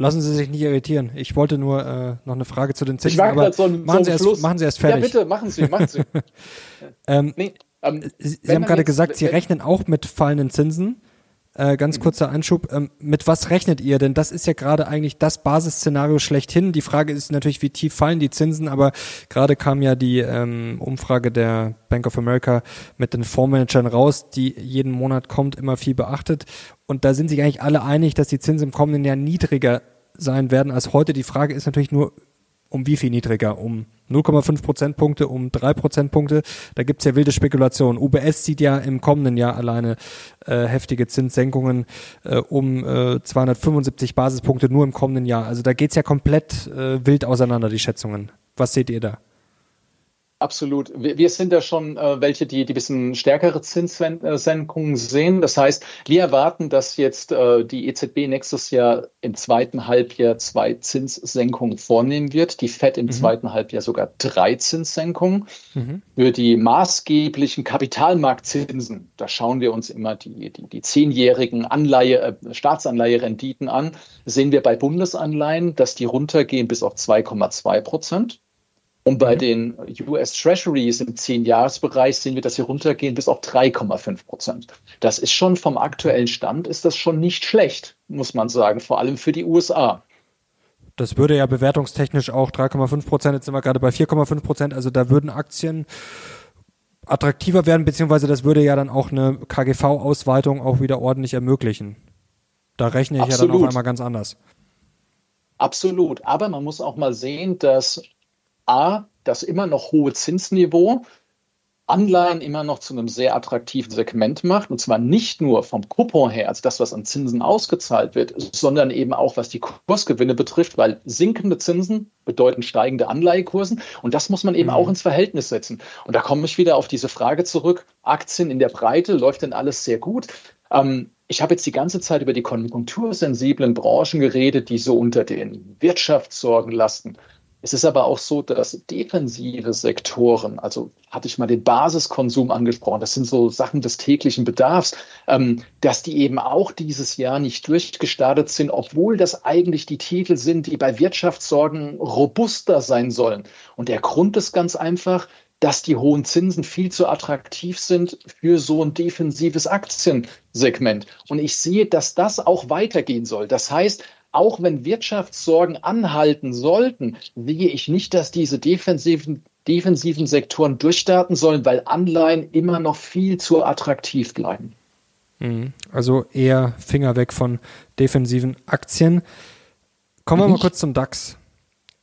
Lassen Sie sich nicht irritieren. Ich wollte nur äh, noch eine Frage zu den Zinsen. Ich aber so ein, machen, so Sie erst, machen Sie erst fertig. Ja, bitte, machen Sie, machen Sie. ähm, nee, ähm, Sie, Sie haben gerade gesagt, Sie rechnen auch mit fallenden Zinsen. Äh, ganz mhm. kurzer Anschub. Ähm, mit was rechnet ihr? Denn das ist ja gerade eigentlich das Basisszenario schlechthin. Die Frage ist natürlich, wie tief fallen die Zinsen, aber gerade kam ja die ähm, Umfrage der Bank of America mit den Fondsmanagern raus, die jeden Monat kommt, immer viel beachtet. Und da sind sich eigentlich alle einig, dass die Zinsen im kommenden Jahr niedriger sein werden als heute. Die Frage ist natürlich nur, um wie viel niedriger? Um 0,5 Prozentpunkte, um 3 Prozentpunkte. Da gibt's ja wilde Spekulationen. UBS sieht ja im kommenden Jahr alleine äh, heftige Zinssenkungen äh, um äh, 275 Basispunkte nur im kommenden Jahr. Also da geht's ja komplett äh, wild auseinander, die Schätzungen. Was seht ihr da? Absolut. Wir sind da schon äh, welche, die die bisschen stärkere Zinssenkungen sehen. Das heißt, wir erwarten, dass jetzt äh, die EZB nächstes Jahr im zweiten Halbjahr zwei Zinssenkungen vornehmen wird. Die FED im mhm. zweiten Halbjahr sogar drei Zinssenkungen. Mhm. Für die maßgeblichen Kapitalmarktzinsen, da schauen wir uns immer die, die, die zehnjährigen Anleihe, äh, Staatsanleiherenditen an, sehen wir bei Bundesanleihen, dass die runtergehen bis auf 2,2 Prozent. Und bei mhm. den US Treasuries im 10-Jahres-Bereich sehen wir, dass sie runtergehen bis auf 3,5 Prozent. Das ist schon vom aktuellen Stand, ist das schon nicht schlecht, muss man sagen, vor allem für die USA. Das würde ja bewertungstechnisch auch 3,5 Prozent, jetzt sind wir gerade bei 4,5 Prozent, also da würden Aktien attraktiver werden, beziehungsweise das würde ja dann auch eine KGV-Ausweitung auch wieder ordentlich ermöglichen. Da rechne ich Absolut. ja dann auf einmal ganz anders. Absolut. Aber man muss auch mal sehen, dass A, das immer noch hohe Zinsniveau Anleihen immer noch zu einem sehr attraktiven Segment macht. Und zwar nicht nur vom Coupon her, also das, was an Zinsen ausgezahlt wird, sondern eben auch, was die Kursgewinne betrifft, weil sinkende Zinsen bedeuten steigende Anleihekursen. Und das muss man eben mhm. auch ins Verhältnis setzen. Und da komme ich wieder auf diese Frage zurück. Aktien in der Breite, läuft denn alles sehr gut? Ähm, ich habe jetzt die ganze Zeit über die konjunktursensiblen Branchen geredet, die so unter den Wirtschaftssorgen lasten. Es ist aber auch so, dass defensive Sektoren, also hatte ich mal den Basiskonsum angesprochen, das sind so Sachen des täglichen Bedarfs, ähm, dass die eben auch dieses Jahr nicht durchgestartet sind, obwohl das eigentlich die Titel sind, die bei Wirtschaftssorgen robuster sein sollen. Und der Grund ist ganz einfach, dass die hohen Zinsen viel zu attraktiv sind für so ein defensives Aktiensegment. Und ich sehe, dass das auch weitergehen soll. Das heißt, auch wenn Wirtschaftssorgen anhalten sollten, sehe ich nicht, dass diese defensiven, defensiven Sektoren durchstarten sollen, weil Anleihen immer noch viel zu attraktiv bleiben. Mhm. Also eher Finger weg von defensiven Aktien. Kommen wir mal kurz zum DAX.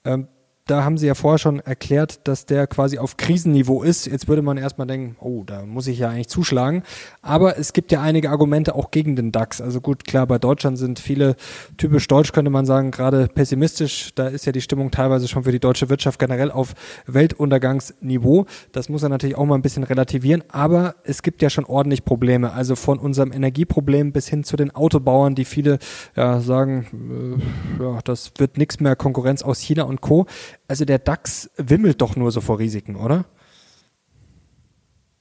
Ähm, da haben Sie ja vorher schon erklärt, dass der quasi auf Krisenniveau ist. Jetzt würde man erstmal denken, oh, da muss ich ja eigentlich zuschlagen. Aber es gibt ja einige Argumente auch gegen den DAX. Also gut, klar, bei Deutschland sind viele typisch deutsch, könnte man sagen, gerade pessimistisch. Da ist ja die Stimmung teilweise schon für die deutsche Wirtschaft generell auf Weltuntergangsniveau. Das muss er natürlich auch mal ein bisschen relativieren. Aber es gibt ja schon ordentlich Probleme. Also von unserem Energieproblem bis hin zu den Autobauern, die viele ja, sagen, äh, ja, das wird nichts mehr Konkurrenz aus China und Co also der DAX wimmelt doch nur so vor Risiken, oder?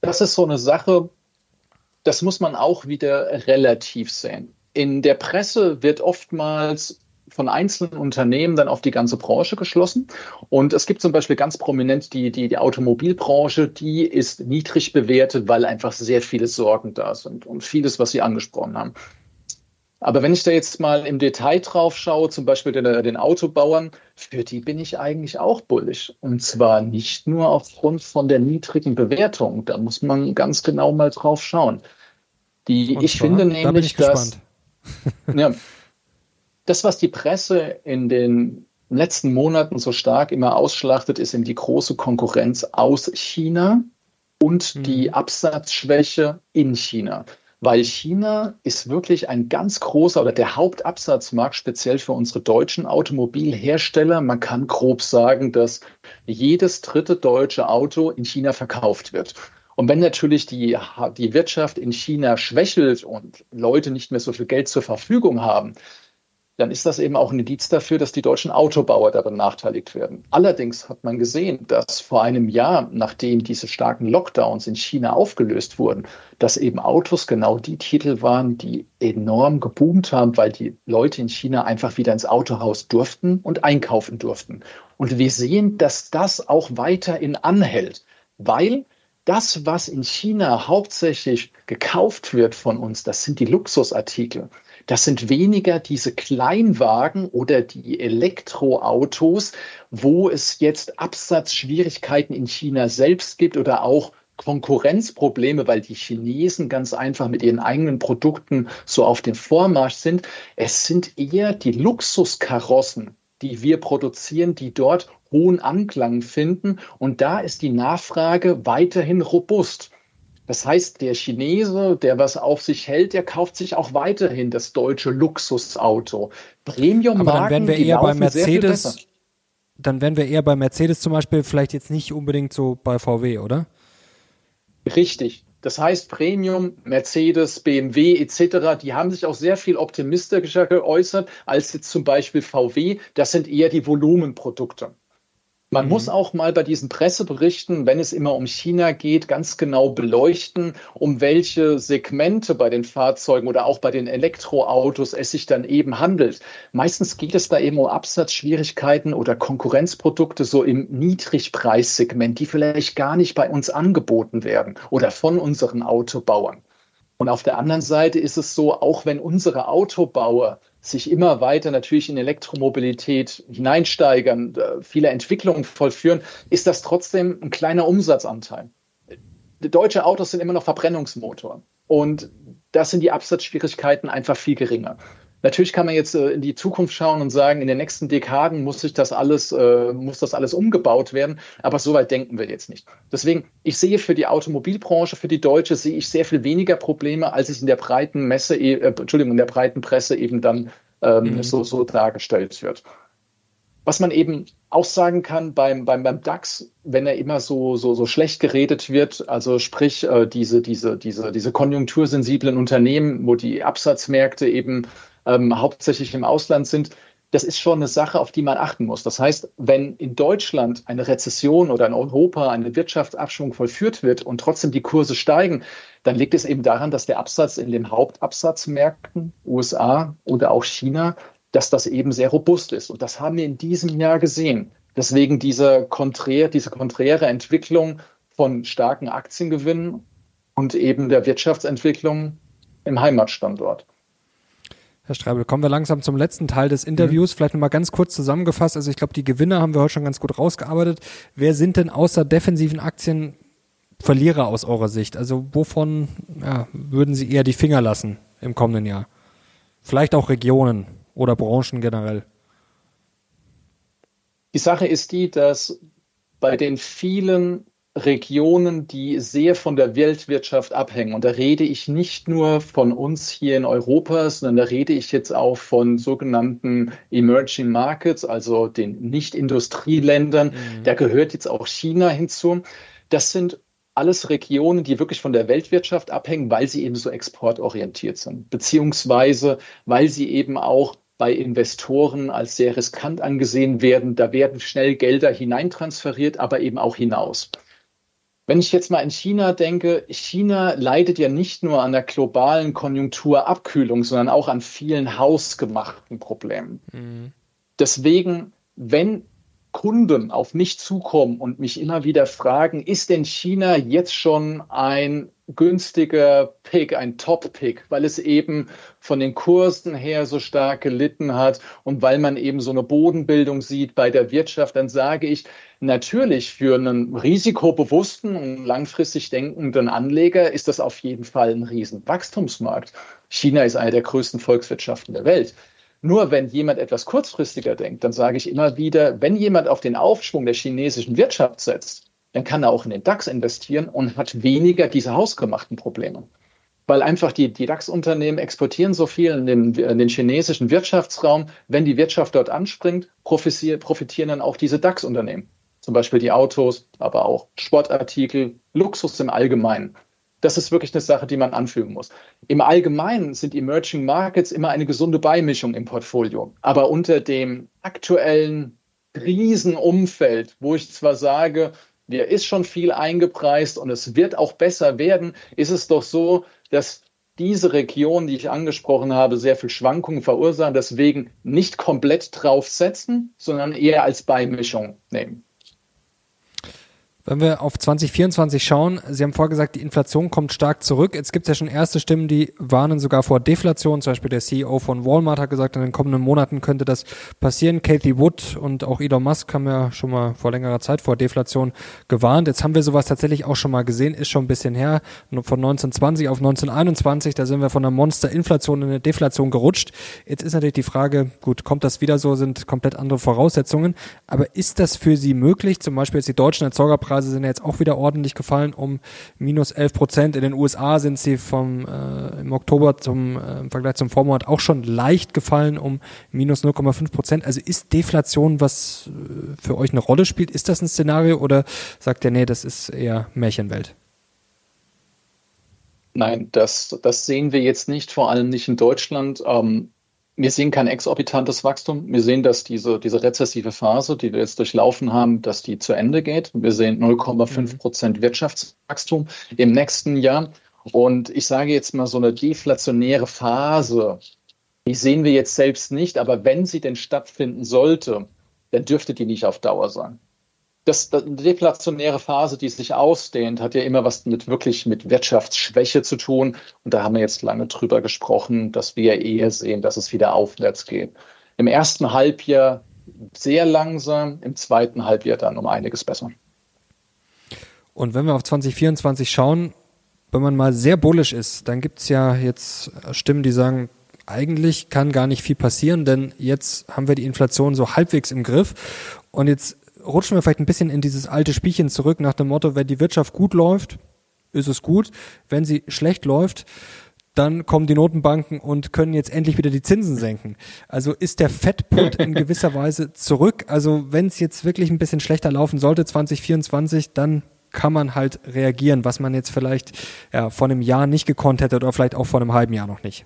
Das ist so eine Sache, das muss man auch wieder relativ sehen. In der Presse wird oftmals von einzelnen Unternehmen dann auf die ganze Branche geschlossen. Und es gibt zum Beispiel ganz prominent die, die, die Automobilbranche, die ist niedrig bewertet, weil einfach sehr viele Sorgen da sind und vieles, was Sie angesprochen haben. Aber wenn ich da jetzt mal im Detail drauf schaue, zum Beispiel den, den, Autobauern, für die bin ich eigentlich auch bullig. Und zwar nicht nur aufgrund von der niedrigen Bewertung. Da muss man ganz genau mal drauf schauen. Die, ich zwar, finde nämlich, da dass ja, das, was die Presse in den letzten Monaten so stark immer ausschlachtet, ist eben die große Konkurrenz aus China und mhm. die Absatzschwäche in China weil China ist wirklich ein ganz großer oder der Hauptabsatzmarkt speziell für unsere deutschen Automobilhersteller. Man kann grob sagen, dass jedes dritte deutsche Auto in China verkauft wird. Und wenn natürlich die, die Wirtschaft in China schwächelt und Leute nicht mehr so viel Geld zur Verfügung haben, dann ist das eben auch ein Indiz dafür, dass die deutschen Autobauer da benachteiligt werden. Allerdings hat man gesehen, dass vor einem Jahr, nachdem diese starken Lockdowns in China aufgelöst wurden, dass eben Autos genau die Titel waren, die enorm geboomt haben, weil die Leute in China einfach wieder ins Autohaus durften und einkaufen durften. Und wir sehen, dass das auch weiterhin anhält, weil das, was in China hauptsächlich gekauft wird von uns, das sind die Luxusartikel. Das sind weniger diese Kleinwagen oder die Elektroautos, wo es jetzt Absatzschwierigkeiten in China selbst gibt oder auch Konkurrenzprobleme, weil die Chinesen ganz einfach mit ihren eigenen Produkten so auf dem Vormarsch sind. Es sind eher die Luxuskarossen, die wir produzieren, die dort hohen Anklang finden. Und da ist die Nachfrage weiterhin robust. Das heißt, der Chinese, der was auf sich hält, der kauft sich auch weiterhin das deutsche Luxusauto. Premium Aber dann wären wir eher bei Mercedes. Dann wären wir eher bei Mercedes zum Beispiel, vielleicht jetzt nicht unbedingt so bei VW, oder? Richtig. Das heißt, Premium, Mercedes, BMW etc., die haben sich auch sehr viel optimistischer geäußert als jetzt zum Beispiel VW. Das sind eher die Volumenprodukte. Man mhm. muss auch mal bei diesen Presseberichten, wenn es immer um China geht, ganz genau beleuchten, um welche Segmente bei den Fahrzeugen oder auch bei den Elektroautos es sich dann eben handelt. Meistens geht es da eben um Absatzschwierigkeiten oder Konkurrenzprodukte so im Niedrigpreissegment, die vielleicht gar nicht bei uns angeboten werden oder von unseren Autobauern. Und auf der anderen Seite ist es so, auch wenn unsere Autobauer sich immer weiter natürlich in Elektromobilität hineinsteigern, viele Entwicklungen vollführen, ist das trotzdem ein kleiner Umsatzanteil. deutsche Autos sind immer noch Verbrennungsmotor. Und das sind die Absatzschwierigkeiten einfach viel geringer. Natürlich kann man jetzt äh, in die Zukunft schauen und sagen, in den nächsten Dekaden muss sich das alles, äh, muss das alles umgebaut werden. Aber so weit denken wir jetzt nicht. Deswegen, ich sehe für die Automobilbranche, für die Deutsche, sehe ich sehr viel weniger Probleme, als es in der breiten Messe, äh, Entschuldigung, in der breiten Presse eben dann ähm, mhm. so, so dargestellt wird. Was man eben auch sagen kann beim, beim, beim DAX, wenn er immer so, so, so schlecht geredet wird, also sprich äh, diese, diese, diese, diese konjunktursensiblen Unternehmen, wo die Absatzmärkte eben ähm, hauptsächlich im Ausland sind, das ist schon eine Sache, auf die man achten muss. Das heißt, wenn in Deutschland eine Rezession oder in Europa eine Wirtschaftsabschwung vollführt wird und trotzdem die Kurse steigen, dann liegt es eben daran, dass der Absatz in den Hauptabsatzmärkten USA oder auch China dass das eben sehr robust ist. Und das haben wir in diesem Jahr gesehen. Deswegen diese, konträr, diese konträre Entwicklung von starken Aktiengewinnen und eben der Wirtschaftsentwicklung im Heimatstandort. Herr Streibel, kommen wir langsam zum letzten Teil des Interviews. Mhm. Vielleicht nochmal ganz kurz zusammengefasst. Also ich glaube, die Gewinner haben wir heute schon ganz gut rausgearbeitet. Wer sind denn außer defensiven Aktien Verlierer aus eurer Sicht? Also wovon ja, würden Sie eher die Finger lassen im kommenden Jahr? Vielleicht auch Regionen oder Branchen generell? Die Sache ist die, dass bei den vielen Regionen, die sehr von der Weltwirtschaft abhängen. Und da rede ich nicht nur von uns hier in Europa, sondern da rede ich jetzt auch von sogenannten Emerging Markets, also den Nicht-Industrieländern. Mhm. Da gehört jetzt auch China hinzu. Das sind alles Regionen, die wirklich von der Weltwirtschaft abhängen, weil sie eben so exportorientiert sind, beziehungsweise weil sie eben auch bei Investoren als sehr riskant angesehen werden. Da werden schnell Gelder hineintransferiert, aber eben auch hinaus. Wenn ich jetzt mal in China denke, China leidet ja nicht nur an der globalen Konjunkturabkühlung, sondern auch an vielen hausgemachten Problemen. Mhm. Deswegen, wenn Kunden auf mich zukommen und mich immer wieder fragen, ist denn China jetzt schon ein günstiger Pick, ein Top-Pick, weil es eben von den Kursen her so stark gelitten hat und weil man eben so eine Bodenbildung sieht bei der Wirtschaft, dann sage ich, natürlich für einen risikobewussten und langfristig denkenden Anleger ist das auf jeden Fall ein Riesenwachstumsmarkt. China ist eine der größten Volkswirtschaften der Welt. Nur wenn jemand etwas kurzfristiger denkt, dann sage ich immer wieder, wenn jemand auf den Aufschwung der chinesischen Wirtschaft setzt, dann kann er auch in den DAX investieren und hat weniger diese hausgemachten Probleme. Weil einfach die, die DAX-Unternehmen exportieren so viel in den, in den, chinesischen Wirtschaftsraum. Wenn die Wirtschaft dort anspringt, profitieren dann auch diese DAX-Unternehmen. Zum Beispiel die Autos, aber auch Sportartikel, Luxus im Allgemeinen. Das ist wirklich eine Sache, die man anfügen muss. Im Allgemeinen sind Emerging Markets immer eine gesunde Beimischung im Portfolio. Aber unter dem aktuellen Riesenumfeld, wo ich zwar sage, der ist schon viel eingepreist und es wird auch besser werden, ist es doch so, dass diese Region, die ich angesprochen habe, sehr viel Schwankungen verursachen. Deswegen nicht komplett draufsetzen, sondern eher als Beimischung nehmen. Wenn wir auf 2024 schauen, Sie haben vorher gesagt, die Inflation kommt stark zurück. Jetzt gibt es ja schon erste Stimmen, die warnen sogar vor Deflation. Zum Beispiel der CEO von Walmart hat gesagt, in den kommenden Monaten könnte das passieren. Kathy Wood und auch Elon Musk haben ja schon mal vor längerer Zeit vor Deflation gewarnt. Jetzt haben wir sowas tatsächlich auch schon mal gesehen, ist schon ein bisschen her. Von 1920 auf 1921, da sind wir von einer Monsterinflation in eine Deflation gerutscht. Jetzt ist natürlich die Frage, gut, kommt das wieder so, sind komplett andere Voraussetzungen. Aber ist das für Sie möglich? Zum Beispiel jetzt die deutschen Erzeugerpreise Ölpreise sind jetzt auch wieder ordentlich gefallen, um minus 11 Prozent. In den USA sind sie vom äh, im Oktober zum äh, im Vergleich zum Vormonat auch schon leicht gefallen, um minus 0,5 Prozent. Also ist Deflation, was äh, für euch eine Rolle spielt, ist das ein Szenario oder sagt ihr, nee, das ist eher Märchenwelt? Nein, das, das sehen wir jetzt nicht, vor allem nicht in Deutschland. Ähm, wir sehen kein exorbitantes Wachstum. Wir sehen, dass diese, diese rezessive Phase, die wir jetzt durchlaufen haben, dass die zu Ende geht. Wir sehen 0,5 mhm. Prozent Wirtschaftswachstum im nächsten Jahr. Und ich sage jetzt mal so eine deflationäre Phase, die sehen wir jetzt selbst nicht. Aber wenn sie denn stattfinden sollte, dann dürfte die nicht auf Dauer sein das, das, deflationäre Phase, die sich ausdehnt, hat ja immer was mit wirklich mit Wirtschaftsschwäche zu tun. Und da haben wir jetzt lange drüber gesprochen, dass wir eher sehen, dass es wieder aufwärts geht. Im ersten Halbjahr sehr langsam, im zweiten Halbjahr dann um einiges besser. Und wenn wir auf 2024 schauen, wenn man mal sehr bullisch ist, dann gibt es ja jetzt Stimmen, die sagen, eigentlich kann gar nicht viel passieren, denn jetzt haben wir die Inflation so halbwegs im Griff. Und jetzt rutschen wir vielleicht ein bisschen in dieses alte Spielchen zurück nach dem Motto, wenn die Wirtschaft gut läuft, ist es gut. Wenn sie schlecht läuft, dann kommen die Notenbanken und können jetzt endlich wieder die Zinsen senken. Also ist der Fettput in gewisser Weise zurück. Also wenn es jetzt wirklich ein bisschen schlechter laufen sollte 2024, dann kann man halt reagieren, was man jetzt vielleicht ja, vor einem Jahr nicht gekonnt hätte oder vielleicht auch vor einem halben Jahr noch nicht.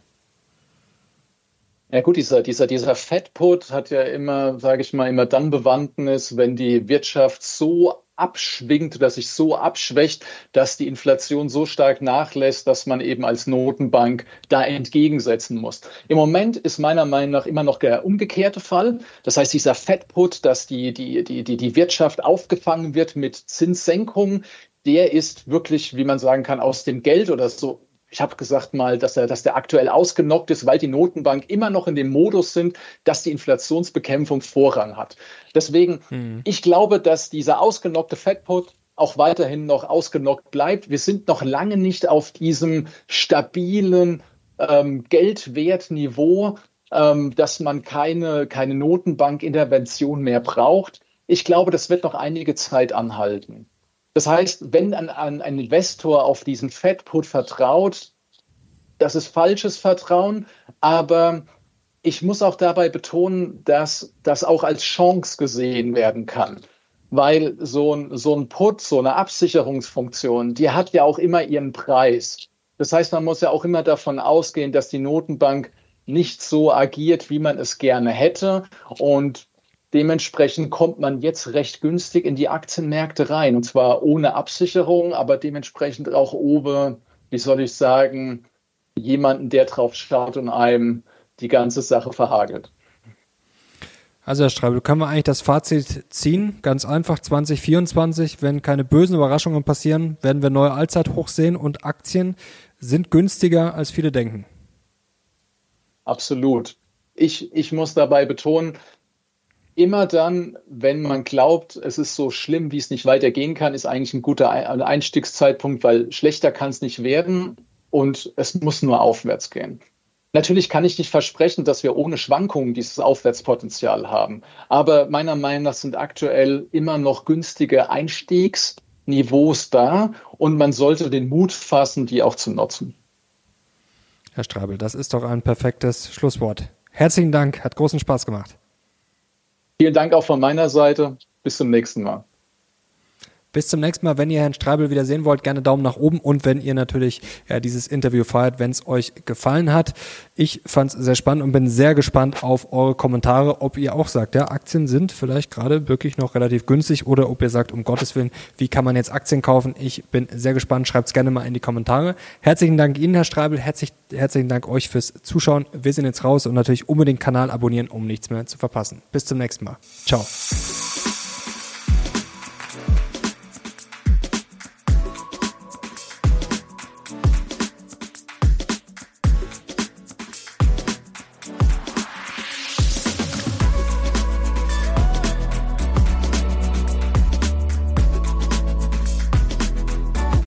Ja gut, dieser, dieser, dieser Fettput hat ja immer, sage ich mal, immer dann Bewandtnis, wenn die Wirtschaft so abschwingt oder sich so abschwächt, dass die Inflation so stark nachlässt, dass man eben als Notenbank da entgegensetzen muss. Im Moment ist meiner Meinung nach immer noch der umgekehrte Fall. Das heißt, dieser Fettput, dass die, die, die, die, die Wirtschaft aufgefangen wird mit Zinssenkungen, der ist wirklich, wie man sagen kann, aus dem Geld oder so ich habe gesagt mal, dass, er, dass der aktuell ausgenockt ist, weil die Notenbank immer noch in dem Modus sind, dass die Inflationsbekämpfung Vorrang hat. Deswegen, hm. ich glaube, dass dieser ausgenockte Fedput auch weiterhin noch ausgenockt bleibt. Wir sind noch lange nicht auf diesem stabilen ähm, Geldwertniveau, ähm, dass man keine, keine Notenbankintervention mehr braucht. Ich glaube, das wird noch einige Zeit anhalten. Das heißt, wenn ein, ein, Investor auf diesen Fed-Put vertraut, das ist falsches Vertrauen, aber ich muss auch dabei betonen, dass das auch als Chance gesehen werden kann. Weil so ein, so ein Put, so eine Absicherungsfunktion, die hat ja auch immer ihren Preis. Das heißt, man muss ja auch immer davon ausgehen, dass die Notenbank nicht so agiert, wie man es gerne hätte. Und Dementsprechend kommt man jetzt recht günstig in die Aktienmärkte rein. Und zwar ohne Absicherung, aber dementsprechend auch ohne, wie soll ich sagen, jemanden, der drauf schaut und einem die ganze Sache verhagelt. Also Herr Streibel, können wir eigentlich das Fazit ziehen? Ganz einfach, 2024, wenn keine bösen Überraschungen passieren, werden wir neue Allzeithochs sehen und Aktien sind günstiger, als viele denken. Absolut. Ich, ich muss dabei betonen, immer dann, wenn man glaubt, es ist so schlimm, wie es nicht weitergehen kann, ist eigentlich ein guter Einstiegszeitpunkt, weil schlechter kann es nicht werden und es muss nur aufwärts gehen. Natürlich kann ich nicht versprechen, dass wir ohne Schwankungen dieses Aufwärtspotenzial haben. Aber meiner Meinung nach sind aktuell immer noch günstige Einstiegsniveaus da und man sollte den Mut fassen, die auch zu nutzen. Herr Strabel, das ist doch ein perfektes Schlusswort. Herzlichen Dank, hat großen Spaß gemacht. Vielen Dank auch von meiner Seite. Bis zum nächsten Mal. Bis zum nächsten Mal. Wenn ihr Herrn Streibel wieder sehen wollt, gerne Daumen nach oben und wenn ihr natürlich ja, dieses Interview feiert, wenn es euch gefallen hat. Ich fand es sehr spannend und bin sehr gespannt auf eure Kommentare, ob ihr auch sagt, ja, Aktien sind vielleicht gerade wirklich noch relativ günstig oder ob ihr sagt, um Gottes Willen, wie kann man jetzt Aktien kaufen? Ich bin sehr gespannt. Schreibt es gerne mal in die Kommentare. Herzlichen Dank Ihnen, Herr Streibel. Herzlich, herzlichen Dank euch fürs Zuschauen. Wir sind jetzt raus und natürlich unbedingt Kanal abonnieren, um nichts mehr zu verpassen. Bis zum nächsten Mal. Ciao.